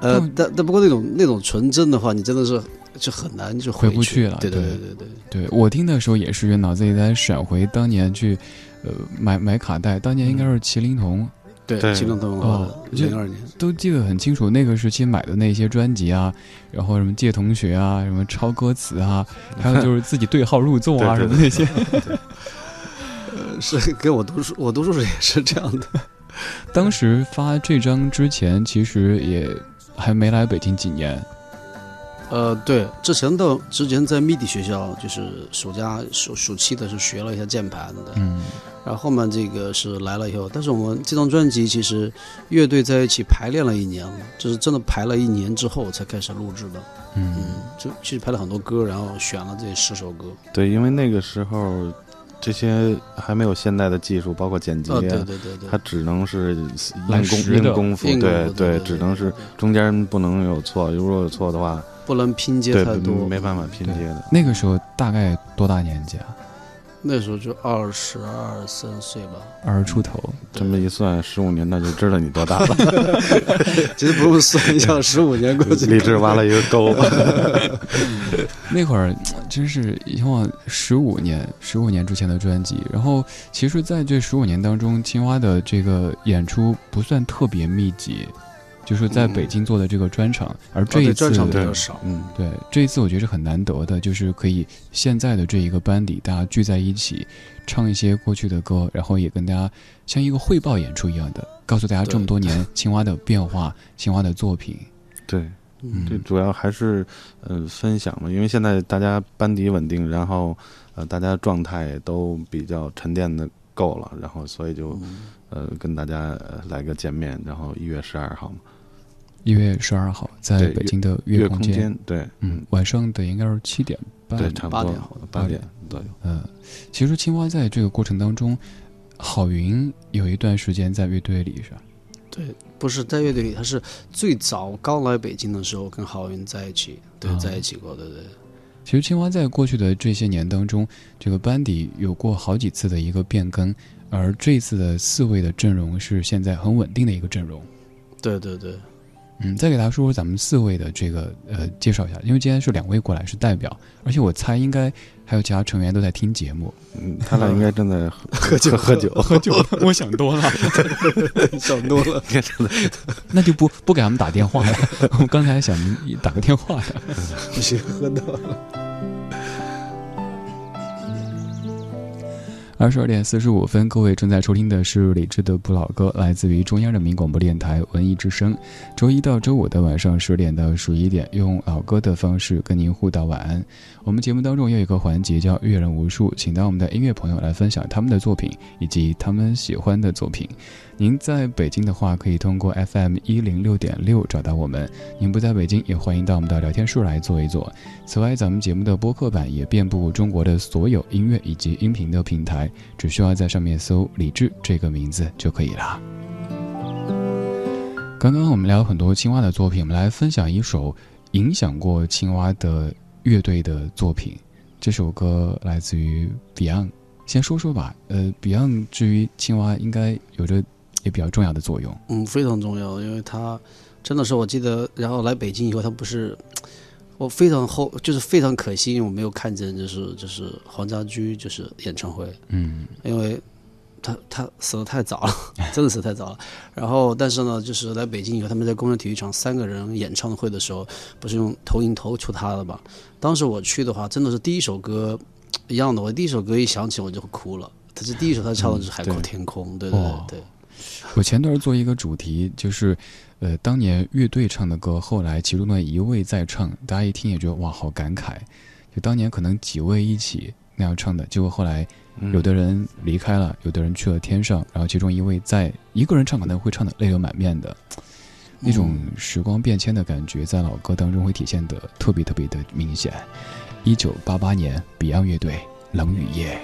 呃，但但不过那种那种纯真的话，你真的是就很难就回不去去了。对对对对对，对我听的时候也是脑子里在闪回当年去，呃，买买卡带，当年应该是麒麟童。对麒麟童哦，零二年都记得很清楚，那个时期买的那些专辑啊，然后什么借同学啊，什么抄歌词啊，还有就是自己对号入座啊，什么那些。呃，是跟我读书，我读书时也是这样的。当时发这张之前，其实也还没来北京几年。呃，对，之前的之前在 MIDI 学校，就是暑假暑暑期的是学了一下键盘的，嗯，然后后面这个是来了以后，但是我们这张专辑其实乐队在一起排练了一年了，就是真的排了一年之后才开始录制的，嗯，就其实排了很多歌，然后选了这十首歌，对，因为那个时候这些还没有现代的技术，包括剪辑，啊对对对对。它只能是来硬功硬功夫，对夫对对只能是中间不能有错，如果有错的话，不能拼接太多，没办法拼接的。那个时候大概多大年纪啊？那时候就二十二三岁吧，二十出头。这么一算，十五年那就知道你多大了。其实不用算一下，十五年过去，励志挖了一个沟。那会儿真是一望十五年，十五年之前的专辑。然后，其实在这十五年当中，青蛙的这个演出不算特别密集，就是在北京做的这个专场。而这一次，哦专场比较少，嗯，对，这一次我觉得是很难得的，就是可以现在的这一个班底，大家聚在一起，唱一些过去的歌，然后也跟大家像一个汇报演出一样的，告诉大家这么多年青蛙的变化，青蛙的作品。对，嗯。对，主要还是呃分享嘛，因为现在大家班底稳定，然后呃大家状态都比较沉淀的够了，然后所以就、呃跟大家呃来个见面，然后一月十二号嘛，一月十二号在北京的月空空间对嗯，晚上的应该是七点半，对差不多八点八点左右。嗯，其实青蛙在这个过程当中，郝云有一段时间在乐队里是吧？对，不是在乐队里，他是最早刚来北京的时候跟郝云在一起，对，在一起过，对对。其实青蛙在过去的这些年当中，这个班底有过好几次的一个变更，而这次的四位的阵容是现在很稳定的一个阵容。对对对。嗯，再给大家说说咱们四位的这个呃介绍一下，因为今天是两位过来是代表，而且我猜应该还有其他成员都在听节目，嗯，他俩应该正在喝酒 喝酒喝酒，我想多了，想多了，那就不不给他们打电话了，我刚才想打个电话呀，不行，喝多了。二十二点四十五分，各位正在收听的是李志的不老歌，来自于中央人民广播电台文艺之声。周一到周五的晚上十点到十一点，用老歌的方式跟您互道晚安。我们节目当中有一个环节叫“阅人无数”，请到我们的音乐朋友来分享他们的作品以及他们喜欢的作品。您在北京的话，可以通过 FM 一零六点六找到我们；您不在北京，也欢迎到我们的聊天室来坐一坐。此外，咱们节目的播客版也遍布中国的所有音乐以及音频的平台，只需要在上面搜“李志”这个名字就可以了。刚刚我们聊很多青蛙的作品，我们来分享一首影响过青蛙的乐队的作品。这首歌来自于 Beyond，先说说吧。呃，Beyond 至于青蛙，应该有着。也比较重要的作用，嗯，非常重要，因为他真的是我记得，然后来北京以后，他不是我非常后，就是非常可惜，因为我没有看见，就是就是黄家驹就是演唱会，嗯，因为他他死的太早了，真的死太早了。然后但是呢，就是来北京以后，他们在工人体育场三个人演唱会的时候，不是用投影投出他的吧？当时我去的话，真的是第一首歌一样的，我第一首歌一响起我就哭了。他是第一首他唱的是《海阔天空》，对对对。我前段做一个主题，就是，呃，当年乐队唱的歌，后来其中的一位在唱，大家一听也觉得哇，好感慨。就当年可能几位一起那样唱的，结果后来有的人离开了，有的人去了天上，然后其中一位在一个人唱，可能会唱的泪流满面的，那种时光变迁的感觉，在老歌当中会体现的特别特别的明显。一九八八年，Beyond 乐队《冷雨夜》。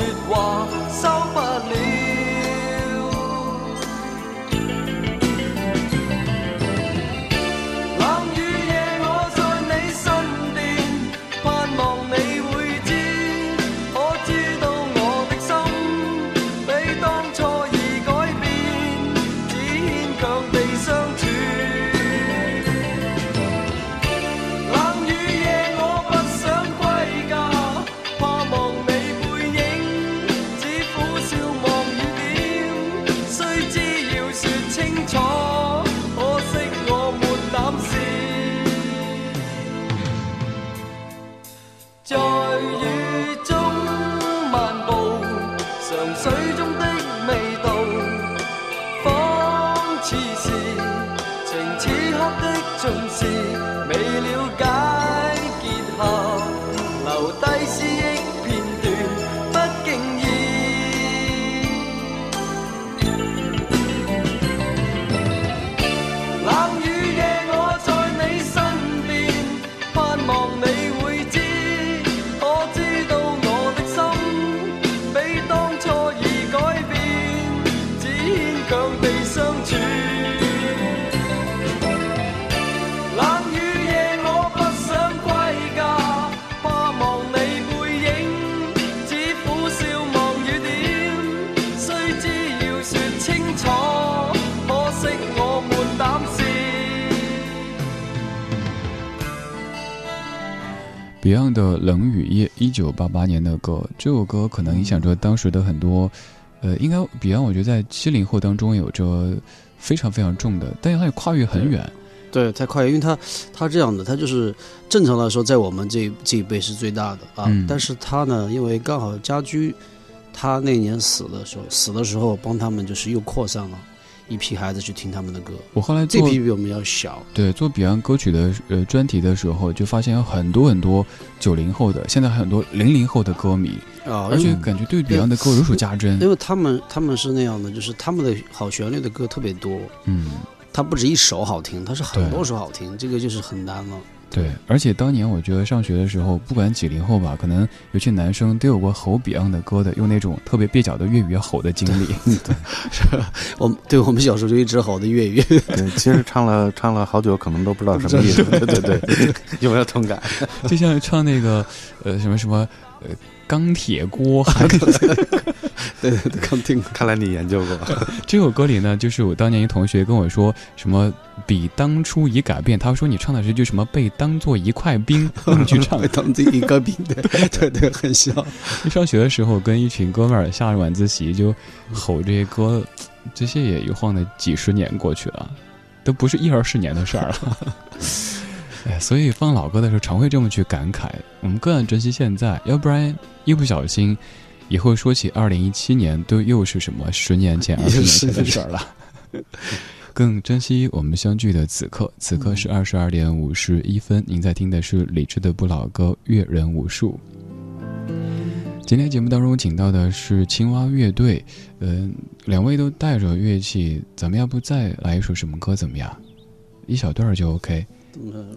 说话 Beyond 的《冷雨夜》，一九八八年的歌，这首歌可能影响着当时的很多，呃，应该 Beyond 我觉得在七零后当中有着非常非常重的，但是它也跨越很远，对，太快，因为他他这样的，他就是正常来说，在我们这这一辈是最大的啊。嗯但是他呢，因为刚好家居，他那年死的时候，死的时候帮他们就是又扩散了一批孩子去听他们的歌。我后来这批比我们要小，对做 Beyond 歌曲的呃专题的时候，就发现有很多很多九零后的，现在很多零零后的歌迷啊而且感觉对 Beyond 的歌如数家珍。因为他们他们是那样的，就是他们的好旋律的歌特别多，嗯，他不止一首好听，他是很多首好听，这个就是很难了。对，而且当年我觉得上学的时候，不管几零后吧，可能尤其男生都有过吼 Beyond 的歌的，用那种特别蹩脚的粤语吼的经历。对，是我们对我们小时候就一直吼的粤语，对，其实唱了唱了好久，可能都不知道什么意思。对对对，有没有同感？就像唱那个呃什么什么呃钢铁锅，还对对对，刚听。看来你研究过。这首歌里呢，就是我当年一同学跟我说什么比当初已改变，他说你唱的是句什么被当做一块冰用去唱，被当做一个冰，对对对，很像。一上学的时候跟一群哥们儿下了晚自习就吼这些歌，这些也一晃的几十年过去了，都不是一二十年的事儿了。哎，所以放老歌的时候常会这么去感慨，我们更要珍惜现在，要不然一不小心，以后说起二零一七年，都又是什么十年前、二十年前的事儿了。更珍惜我们相聚的此刻，此刻是二十二点五十一分。您在听的是李志的不老歌《阅人无数》。今天节目当中请到的是青蛙乐队，嗯、两位都带着乐器，咱们要不再来一首什么歌怎么样？一小段儿就 OK。嗯，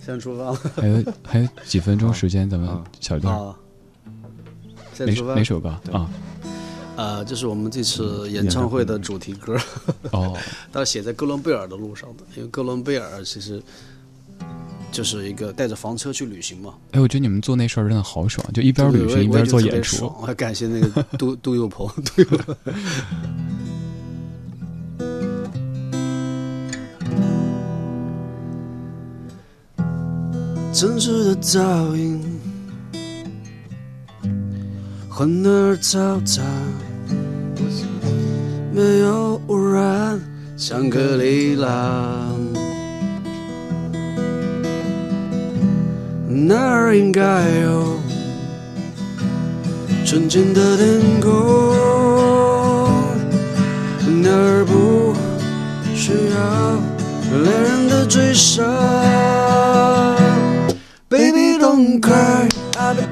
现在出发。还有还有几分钟时间，咱们小段儿。啊，现在哪出发哪首歌啊？呃，这是我们这次演唱会的主题歌。哦，它写在哥伦贝尔的路上的，因为哥伦贝尔其实就是一个带着房车去旅行嘛。哎，我觉得你们做那事儿真的好爽，就一边旅行一边做演出爽。我还感谢那个杜 杜佑鹏，杜城市的噪音，欢而嘈杂，没有污染，香格里拉。那儿应该有纯净的天空，那儿不需要恋人的追杀。Baby don't cry,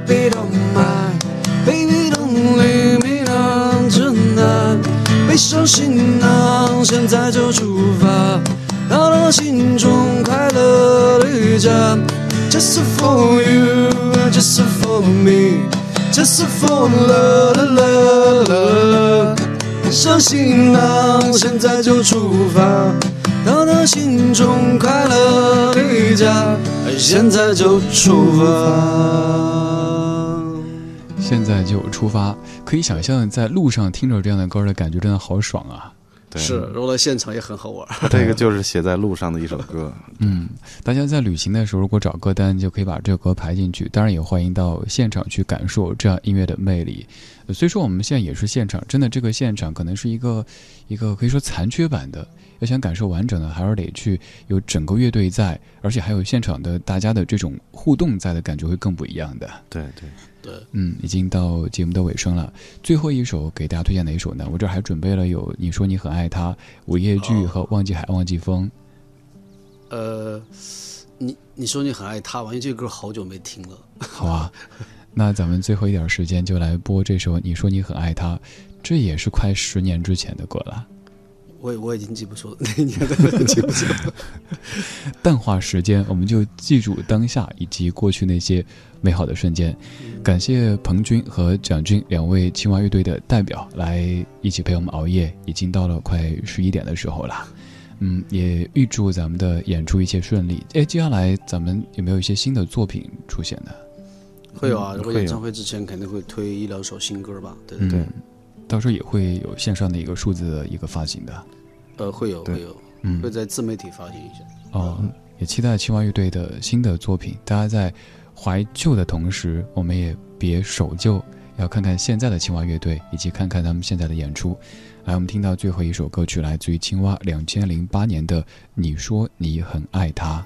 baby don't mind, baby don't leave me on tonight。背上行囊，现在就出发，到了心中快乐的家。Just for you, just for me, just for love, love, love。背上行囊，现在就出发，到达心中快乐离家，现在就出发。现在就出发，可以想象在路上听着这样的歌的感觉真的好爽啊！是，如果在现场也很好玩。这个就是写在路上的一首歌。嗯，大家在旅行的时候，如果找歌单，就可以把这首歌排进去。当然，也欢迎到现场去感受这样音乐的魅力。呃虽说我们现在也是现场，真的这个现场可能是一个一个可以说残缺版的。要想感受完整的，还是得去有整个乐队在，而且还有现场的大家的这种互动在的感觉会更不一样的。对对对，嗯，已经到节目的尾声了。最后一首给大家推荐哪一首呢？我这儿还准备了有你说你很爱他、午夜剧和忘记海忘记风。呃，你你说你很爱他吧？因为这个歌好久没听了。好啊，那咱们最后一点时间就来播这首《你说你很爱他》，这也是快十年之前的歌了。我我已经记不住了，那一年的记不住。淡化时间，我们就记住当下以及过去那些美好的瞬间。感谢彭军和蒋军两位青蛙乐队的代表来一起陪我们熬夜，已经到了快十一点的时候了。嗯，也预祝咱们的演出一切顺利。哎，接下来咱们有没有一些新的作品出现呢？会有啊，如果演唱会之前肯定会推一两首新歌吧？对对对，嗯，到时候也会有线上的一个数字的一个发行的。呃，会有会有，嗯会在自媒体发行一下。哦，也期待青蛙乐队的新的作品。大家在怀旧的同时，我们也别守旧，要看看现在的青蛙乐队，以及看看他们现在的演出。来，我们听到最后一首歌曲，来自于青蛙两千零八年的《你说你很爱他》。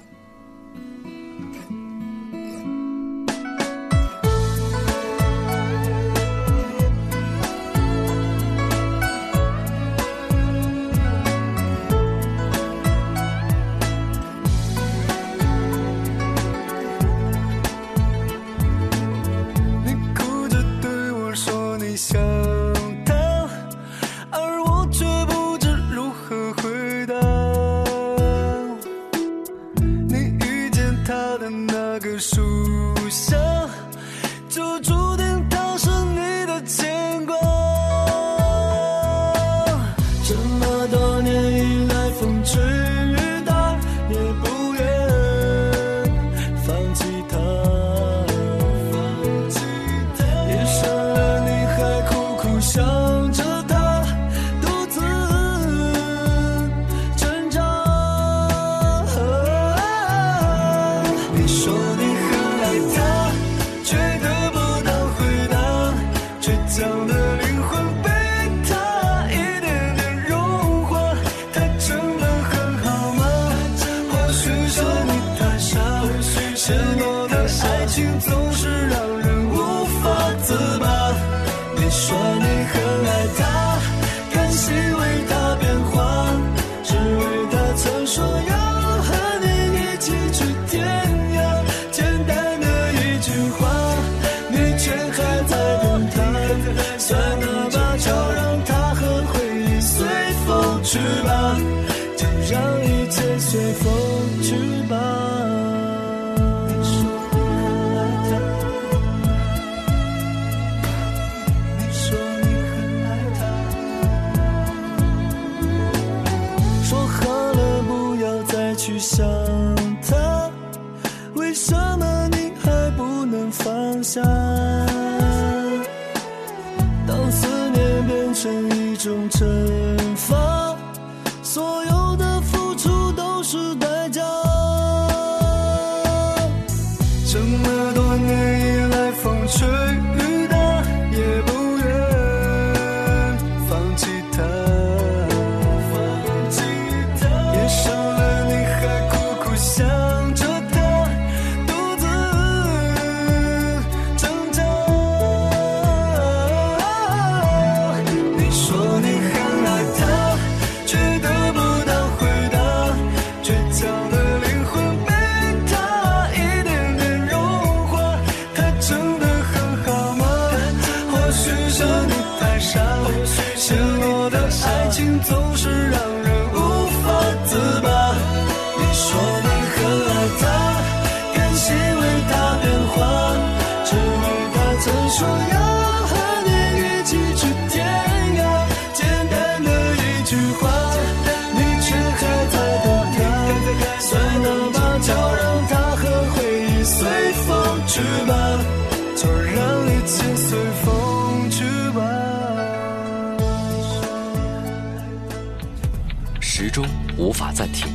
法暂停，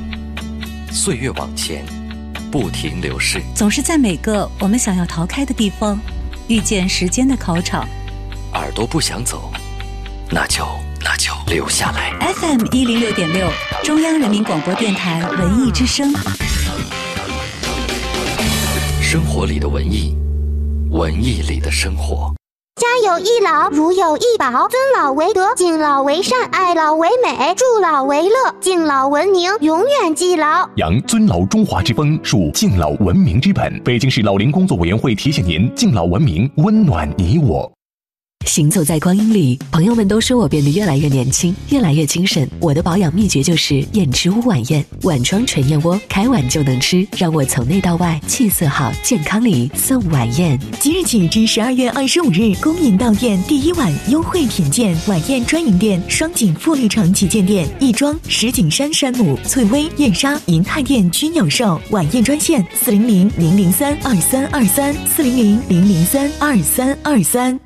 岁月往前，不停流逝，总是在每个我们想要逃开的地方，遇见时间的考场。耳朵不想走，那就那就留下来。FM 一零六点六，中央人民广播电台文艺之声。生活里的文艺，文艺里的生活。家有一老，如有一宝。尊老为德，敬老为善，爱老为美，助老为乐，敬老文明，永远记牢。扬尊老中华之风，树敬老文明之本。北京市老龄工作委员会提醒您：敬老文明，温暖你我。行走在光阴里，朋友们都说我变得越来越年轻，越来越精神。我的保养秘诀就是燕之屋晚宴，碗装纯燕窝，开碗就能吃，让我从内到外气色好，健康里送晚宴。即日起至十二月二十五日，恭迎到店第一晚优惠品鉴，晚宴专营店：双井富力城旗舰店、亦庄、石景山山姆、翠微、燕莎、银泰店均有售。晚宴专线：四零零零零三二三二三，四零零零零三二三二三。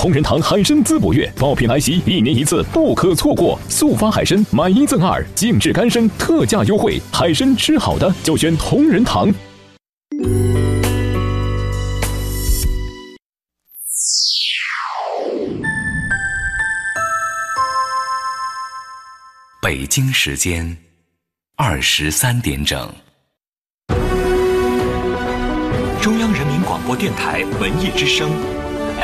同仁堂海参滋补月，爆品来袭，一年一次，不可错过。速发海参，买一赠二，静置干参特价优惠，海参吃好的就选同仁堂。北京时间二十三点整，中央人民广播电台文艺之声。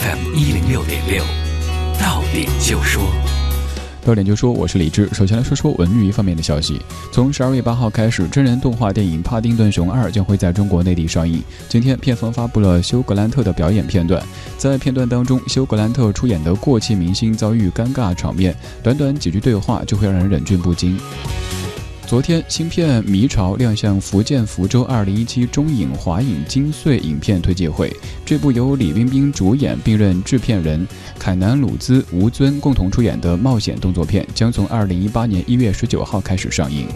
，FM 一零六点六，到点就说。到点就说，我是李志。首先来说说文娱方面的消息。从十二月八号开始，真人动画电影《帕丁顿熊二》将会在中国内地上映。今天，片方发布了休·格兰特的表演片段。在片段当中，休·格兰特出演的过气明星遭遇尴尬场面，短短几句对话就会让人忍俊不禁。昨天，新片《迷巢》亮相福建福州2017中影华影金穗影片推介会。这部由李冰冰主演并任制片人，凯南·鲁兹、吴尊共同出演的冒险动作片，将从2018年1月19号开始上映。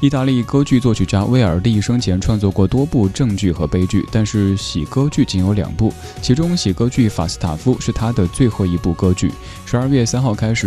意大利歌剧作曲家威尔第生前创作过多部正剧和悲剧，但是喜歌剧仅有两部，其中喜歌剧《法斯塔夫》是他的最后一部歌剧。十二月三号开始。